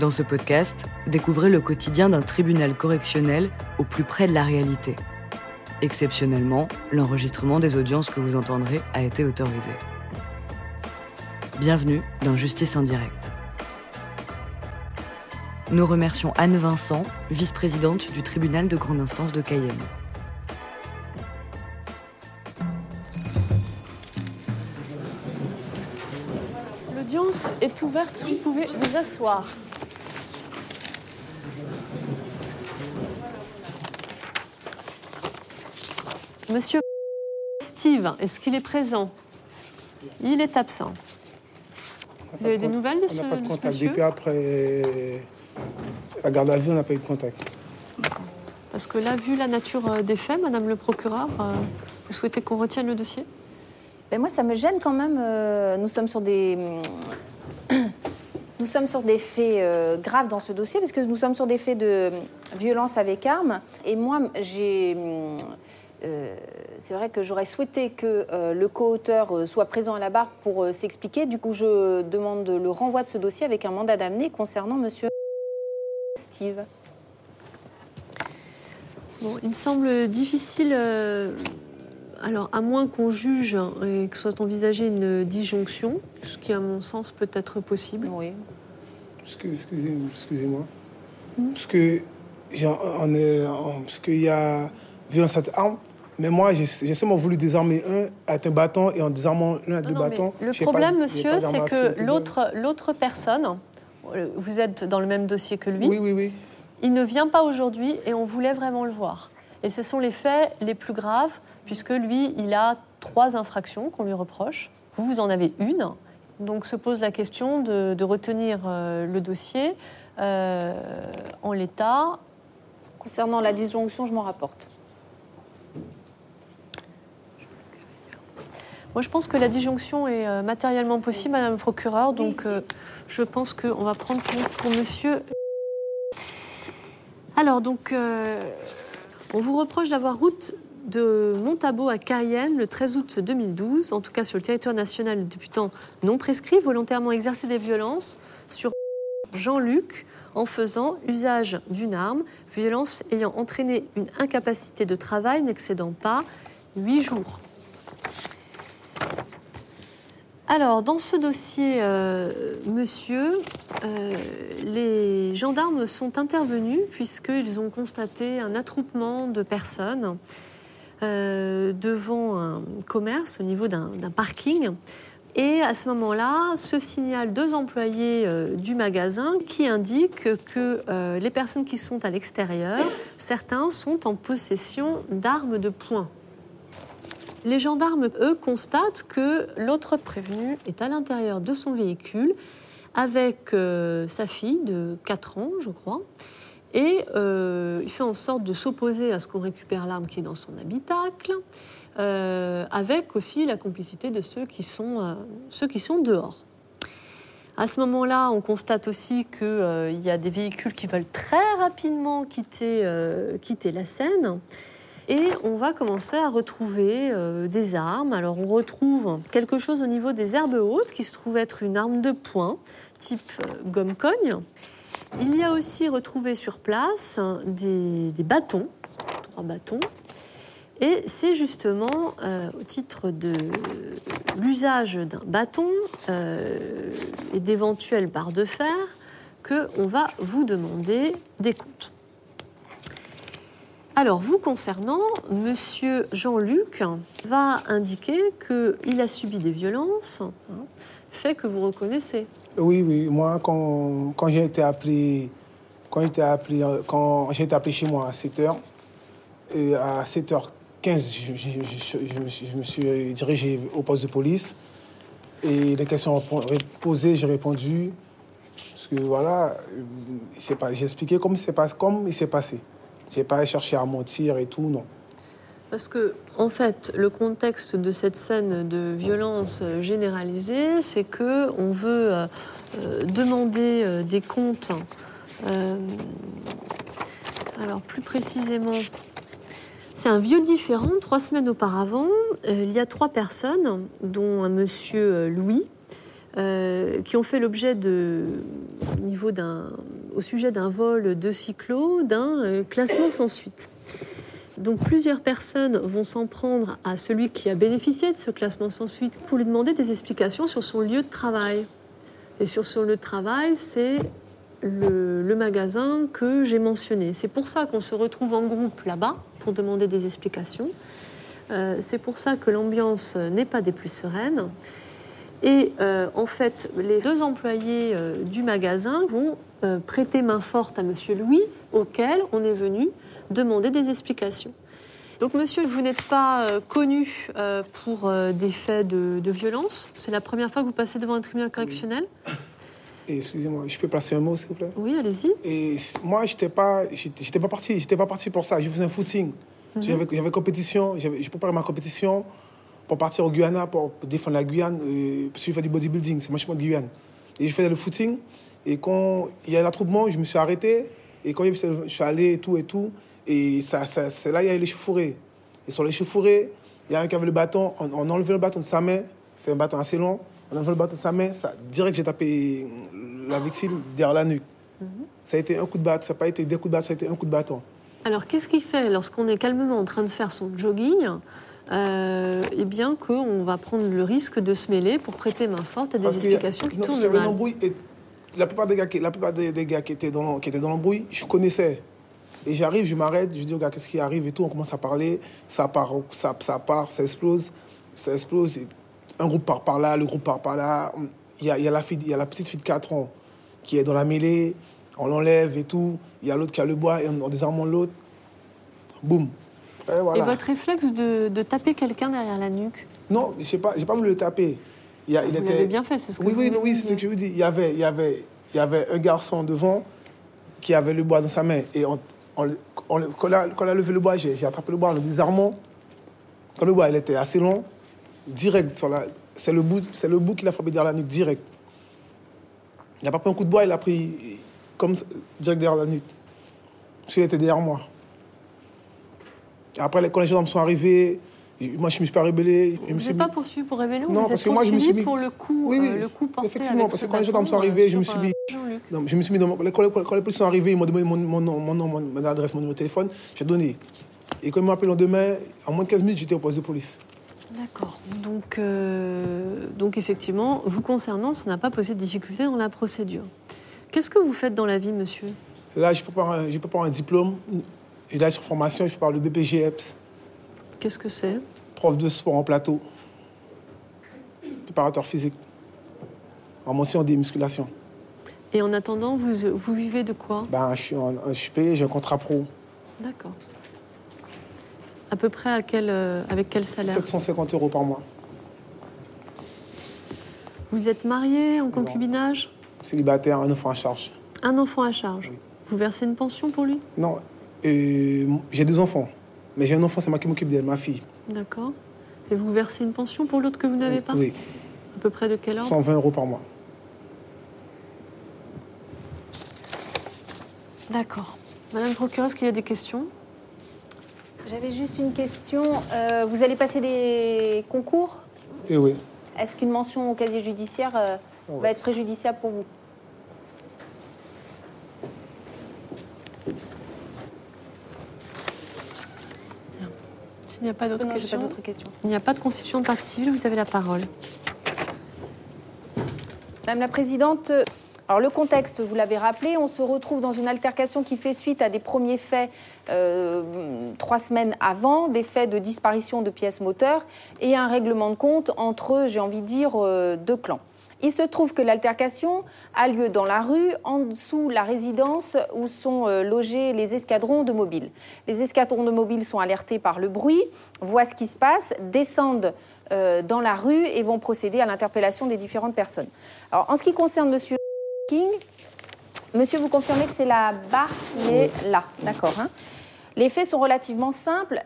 Dans ce podcast, découvrez le quotidien d'un tribunal correctionnel au plus près de la réalité. Exceptionnellement, l'enregistrement des audiences que vous entendrez a été autorisé. Bienvenue dans Justice en direct. Nous remercions Anne Vincent, vice-présidente du tribunal de grande instance de Cayenne. L'audience est ouverte, vous pouvez vous asseoir. Monsieur Steve, est-ce qu'il est présent? Il est absent. Vous avez des nouvelles de ce, On n'a pas de de ce contact. monsieur? Depuis après la garde à vue, on n'a pas eu de contact. Parce que là, vu la nature euh, des faits, Madame le procureur, euh, vous souhaitez qu'on retienne le dossier? Ben moi, ça me gêne quand même. euh, nous sommes sur des. Nous sommes sur des faits euh, graves dans ce dossier, parce que nous sommes sur des faits de violence avec arme. Et moi, j'ai. Euh, c'est vrai que j'aurais souhaité que euh, le co-auteur euh, soit présent à la barre pour euh, s'expliquer. Du coup, je demande le renvoi de ce dossier avec un mandat d'amener concernant Monsieur Steve. Bon, il me semble difficile, euh, alors à moins qu'on juge et que soit envisagée une disjonction, ce qui à mon sens peut être possible. Oui. Excuse- excusez- Excusez-moi. Parce que j'ai- on est, on- parce qu'il y a violence à arme. Mais moi, j'ai seulement voulu désarmer un avec un bâton et en désarmant un avec Non, deux non, bâtons. le problème, pas- monsieur, c'est à que l'autre l'autre personne, vous êtes dans le même dossier que lui, Oui, oui, oui. il ne vient pas aujourd'hui et on voulait vraiment le voir. Et ce sont les faits les plus graves, puisque lui, il a trois infractions qu'on lui reproche. Vous, vous en avez une. Donc se pose la question de, de retenir euh, le dossier euh, en l'état. Concernant la disjonction, je m'en rapporte. Moi, je pense que la disjonction est euh, matériellement possible, Madame le procureur. Donc, euh, je pense qu'on va prendre pour, pour Monsieur. Alors, donc, euh, on vous reproche d'avoir route de Montabo à Cayenne le 13 août 2012, en tout cas sur le territoire national depuis temps non prescrit, volontairement exercer des violences sur Jean-Luc en faisant usage d'une arme, violence ayant entraîné une incapacité de travail n'excédant pas huit jours. Alors, dans ce dossier, euh, monsieur, euh, les gendarmes sont intervenus puisqu'ils ont constaté un attroupement de personnes euh, devant un commerce au niveau d'un parking. Et à ce moment-là, se signalent deux employés du magasin qui indiquent que les personnes qui sont à l'extérieur, certains sont en possession d'armes de poing. Les gendarmes, eux, constatent que l'autre prévenu est à l'intérieur de son véhicule avec euh, sa fille de 4 ans, je crois. Et euh, il fait en sorte de s'opposer à ce qu'on récupère l'arme qui est dans son habitacle, euh, avec aussi la complicité de ceux qui sont, dehors. À ce moment-là, on constate aussi qu'il y a des véhicules qui veulent très rapidement quitter, quitter la scène. Et on va commencer à retrouver euh, des armes. Alors on retrouve quelque chose au niveau des herbes hautes qui se trouve être une arme de poing type euh, gomme-cogne. Il y a aussi retrouvé sur place des, bâtons, trois bâtons. Et c'est justement euh, au titre de l'usage d'un bâton et d'éventuelles barres de fer qu'on va vous demander des comptes. Alors, vous concernant, Monsieur Jean-Luc va indiquer qu'il a subi des violences, hein, fait que vous reconnaissez. Oui, oui. Moi, quand, quand j'ai été appelé, quand appelé, euh, quand j'ai été appelé chez moi à 7h, et à 7h15, je, me suis- dirigé au poste de police. Et les questions posées, j'ai répondu. Parce que voilà, euh, j'ai expliqué comme, comme il s'est passé. J'ai pas cherché à mentir et tout, non. Parce que, en fait, le contexte de cette scène de violence généralisée, c'est que on veut euh, euh, demander euh, des comptes. alors, plus précisément, c'est un vieux différent. Trois semaines auparavant, il y a trois personnes, dont un monsieur Louis, qui ont fait l'objet de, au niveau d'un au sujet d'un vol de cyclo, d'un euh, classement sans suite. Donc plusieurs personnes vont s'en prendre à celui qui a bénéficié de ce classement sans suite pour lui demander des explications sur son lieu de travail. Et sur son lieu de travail, c'est le, magasin que j'ai mentionné. C'est pour ça qu'on se retrouve en groupe là-bas pour demander des explications. Euh, c'est pour ça que l'ambiance n'est pas des plus sereines. Et euh, en fait, les deux employés du magasin vont euh, prêter main forte à Monsieur Louis, auquel on est venu demander des explications. Donc, Monsieur, vous n'êtes pas euh, connu euh, pour euh, des faits de, de violence. C'est la première fois que vous passez devant un tribunal correctionnel. Et excusez-moi, je peux placer un mot, s'il vous plaît? Oui, allez-y. Et c- moi, j'étais pas, j'étais j'étais pas parti, j'étais pas parti pour ça. Je faisais un footing. J'avais, j'avais compétition, j'avais, je préparais ma compétition pour partir au Guyana pour défendre la Guyane, euh, parce que je fais du bodybuilding, c'est moi je suis de Guyane. Et je faisais le footing. Et quand il y a l'attroupement, je me suis arrêté. Et quand je suis allé et tout et tout. Et ça, ça- c'est là il y a eu l'échauffourée. Et sur l'échauffourée, il y a un qui avait le bâton, on, on enlevait le bâton de sa main. C'est un bâton assez long. On enlevait le bâton de sa main, ça, direct j'ai tapé la victime derrière la nuque. Ça a été un coup de bâton, ça n'a pas été des coups de bâton, ça a été un coup de bâton. Alors, qu'est-ce qui fait lorsqu'on est calmement en train de faire son jogging euh, Eh bien, qu'on va prendre le risque de se mêler pour prêter main forte à des Parce explications qui non, tournent mal. l'embrouille et la plupart des gars qui, la plupart des, des gars qui étaient dans qui étaient dans l'embrouille, je connaissais. Et j'arrive, je m'arrête, je dis aux gars qu'est-ce qui arrive et tout, on commence à parler, ça part, ça, ça part, ça explose, ça explose. et un groupe part par là, le groupe part par là. Il y a, y a y a la petite fille de 4 ans qui est dans la mêlée, on l'enlève et tout. Il y a l'autre qui a le bois et en, en désarmant l'autre, boum. Et voilà. Et votre réflexe de, de taper quelqu'un derrière la nuque? Non, je sais pas, pas voulu le taper. Il, a- il Vous était. l'avez bien fait, c'est ce que Oui, vous oui, oui, c'est ce que je vous dis. Il y avait, il y avait, il y avait un garçon devant qui avait le bois dans sa main et on, on, on- quand, il a, quand il a levé le bois, j'ai attrapé le bois désarmant. Quand le bois, il était assez long, direct sur la, c'est le bout, c'est le bout qu'il a frappé derrière la nuque direct. Il n'a pas pris un coup de bois, il a pris comme direct derrière la nuque. Parce qu'il était derrière moi. Après, les- quand les gendarmes sont arrivés, moi je me suis pas rébellé. Je me suis pas poursuivi pour rébellion Non, vous parce êtes que moi, je me suis mis- pour le coup, Oui, oui. euh, le coup porté Effectivement, avec parce ce que quand les gendarmes sont arrivés, je me suis euh, mis-. Non, je me suis mis dans mon- quand, les- quand les policiers sont arrivés, ils m'ont demandé mon, mon nom, mon nom, mon, mon adresse, mon numéro de téléphone. J'ai donné. Et quand ils m'ont appelé le lendemain, en moins de 15 minutes, j'étais au poste de police. D'accord. Donc, euh, donc effectivement, vous concernant, ça n'a pas posé de difficulté dans la procédure. Qu'est-ce que vous faites dans la vie, monsieur? Là, je prépare un, je prépare un diplôme. Et là, sur formation, je prépare le BPGEPS, Qu'est-ce que c'est prof de sport en plateau, préparateur physique, en mention des musculations. Et en attendant, vous, vous vivez de quoi Ben, je, suis en- je suis payé, j'ai un contrat pro. D'accord. À peu près à quel, euh, avec quel salaire 750 euros par mois. Vous êtes marié, en concubinage Célibataire, un enfant à charge. Un enfant à charge Oui. Vous versez une pension pour lui Non, euh, j'ai deux enfants. Mais j'ai un enfant, c'est moi qui m'occupe d'elle, ma fille. D'accord. Et vous versez une pension pour l'autre que vous n'avez pas Oui, À peu près de quel ordre 120 euros par mois. D'accord. Madame le procureur, est-ce qu'il y a des questions? J'avais juste une question. Euh, vous allez passer des concours? Et oui. Est-ce qu'une mention au casier judiciaire euh, Ouais. va être préjudiciable pour vous? N'y a pas d'autres questions, il n'y a pas de constitution de partie civile, vous avez la parole. Madame la Présidente, alors le contexte, vous l'avez rappelé, on se retrouve dans une altercation qui fait suite à des premiers faits euh, trois semaines avant, des faits de disparition de pièces moteurs et un règlement de compte entre, j'ai envie de dire, euh, deux clans. Il se trouve que l'altercation a lieu dans la rue, en dessous la résidence où sont euh, logés les escadrons de mobiles. Les escadrons de mobiles sont alertés par le bruit, voient ce qui se passe, descendent euh, dans la rue et vont procéder à l'interpellation des différentes personnes. Alors, en ce qui concerne Monsieur King, Monsieur, vous confirmez que c'est la barre qui est là, d'accord hein Les faits sont relativement simples,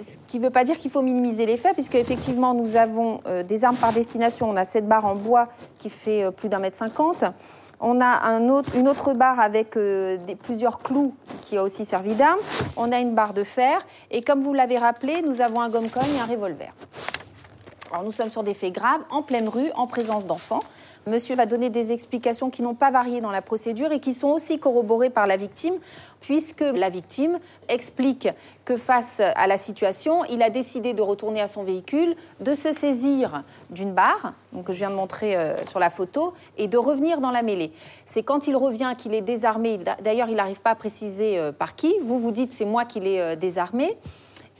ce qui ne veut pas dire qu'il faut minimiser les faits, puisque effectivement nous avons euh, des armes par destination. On a cette barre en bois qui fait euh, plus d'un mètre cinquante. On a une autre barre avec euh, plusieurs clous qui a aussi servi d'arme. On a une barre de fer. Et comme vous l'avez rappelé, nous avons un gomme-cogne et un revolver. Alors nous sommes sur des faits graves, en pleine rue, en présence d'enfants. Monsieur va donner des explications qui n'ont pas varié dans la procédure et qui sont aussi corroborées par la victime, puisque la victime explique que face à la situation, il a décidé de retourner à son véhicule, de se saisir d'une barre, que je viens de montrer euh, sur la photo, et de revenir dans la mêlée. C'est quand il revient qu'il est désarmé, d'ailleurs il n'arrive pas à préciser euh, par qui, vous vous dites c'est moi qui l'ai euh, désarmé,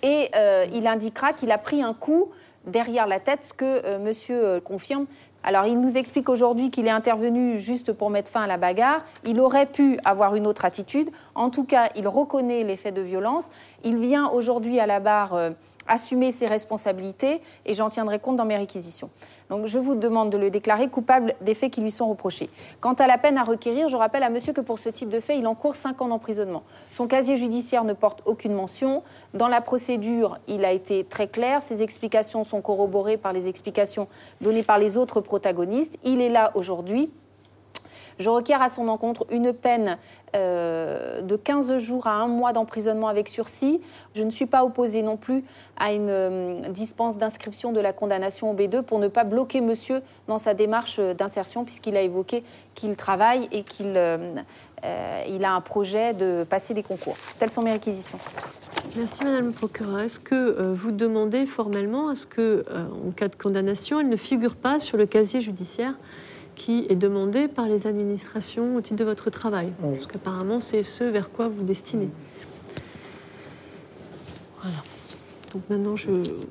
et il indiquera qu'il a pris un coup derrière la tête, ce que monsieur confirme alors, il nous explique aujourd'hui qu'il est intervenu juste pour mettre fin à la bagarre. Il aurait pu avoir une autre attitude. En tout cas, il reconnaît les faits de violence. Il vient aujourd'hui à la barre euh, assumer ses responsabilités et j'en tiendrai compte dans mes réquisitions. Donc je vous demande de le déclarer coupable des faits qui lui sont reprochés. Quant à la peine à requérir, je rappelle à monsieur que pour ce type de fait, il encourt 5 ans d'emprisonnement. Son casier judiciaire ne porte aucune mention. Dans la procédure, il a été très clair. Ses explications sont corroborées par les explications données par les autres protagonistes. Il est là aujourd'hui je requiers à son encontre une peine euh, de 15 jours à un mois d'emprisonnement avec sursis. Je ne suis pas opposée non plus à une euh, dispense d'inscription de la condamnation au B2 pour ne pas bloquer monsieur dans sa démarche d'insertion puisqu'il a évoqué qu'il travaille et qu'il euh, a un projet de passer des concours. Telles sont mes réquisitions. Merci Madame le procureur. Est-ce que vous demandez formellement à ce que, cas de condamnation, elle ne figure pas sur le casier judiciaire? Qui est demandé par les administrations au titre de votre travail. Parce qu'apparemment, c'est ce vers quoi vous destinez. Voilà. Donc maintenant, je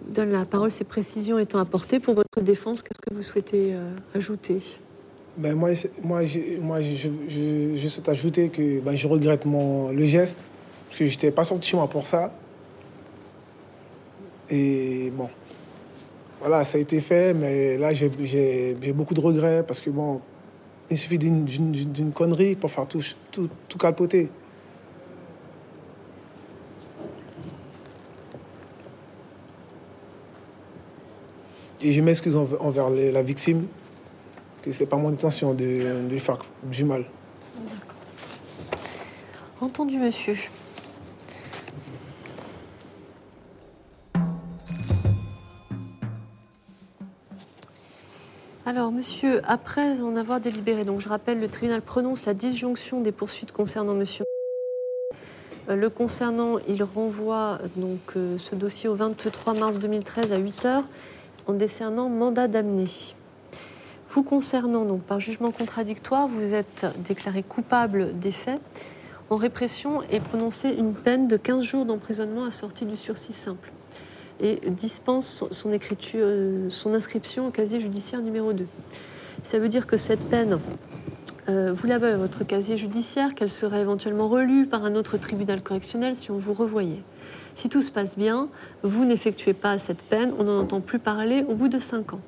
donne la parole, ces précisions étant apportées. Pour votre défense, qu'est-ce que vous souhaitez euh, ajouter? Ben moi, moi, je, moi je, souhaite ajouter que ben, je regrette mon, le geste, parce que je n'étais pas sorti chez moi pour ça. Et bon, voilà, ça a été fait, mais là, j'ai beaucoup de regrets parce que, bon, il suffit d'une connerie pour faire tout, tout, calpoter. Et je m'excuse envers la victime, que ce n'est pas mon intention de, de lui faire du mal. Entendu, monsieur. Alors, monsieur, après en avoir délibéré, donc je rappelle, le tribunal prononce la disjonction des poursuites concernant monsieur. Euh, le concernant, il renvoie donc euh, ce dossier au 23 mars 2013 à 8 heures en décernant mandat d'amener. Vous concernant, donc par jugement contradictoire, vous êtes déclaré coupable des faits en répression et prononcé une peine de 15 jours d'emprisonnement assortie du sursis simple et dispense euh, son inscription au casier judiciaire numéro 2. Ça veut dire que cette peine, euh, vous l'avez à votre casier judiciaire, qu'elle serait éventuellement relue par un autre tribunal correctionnel si on vous revoyait. Si tout se passe bien, vous n'effectuez pas cette peine, on n'en entend plus parler au bout de 5 ans.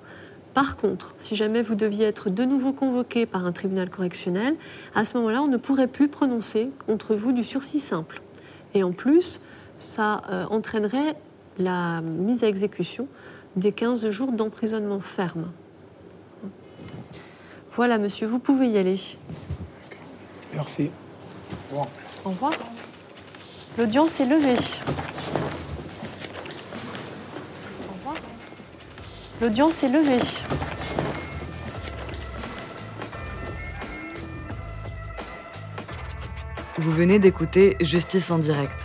Par contre, si jamais vous deviez être de nouveau convoqué par un tribunal correctionnel, à ce moment-là, on ne pourrait plus prononcer contre vous du sursis simple. Et en plus, ça euh, entraînerait la mise à exécution des 15 jours d'emprisonnement ferme. Voilà, monsieur, vous pouvez y aller. Merci. Au revoir. Au revoir. L'audience est levée. Au revoir. L'audience est levée. Vous venez d'écouter Justice en direct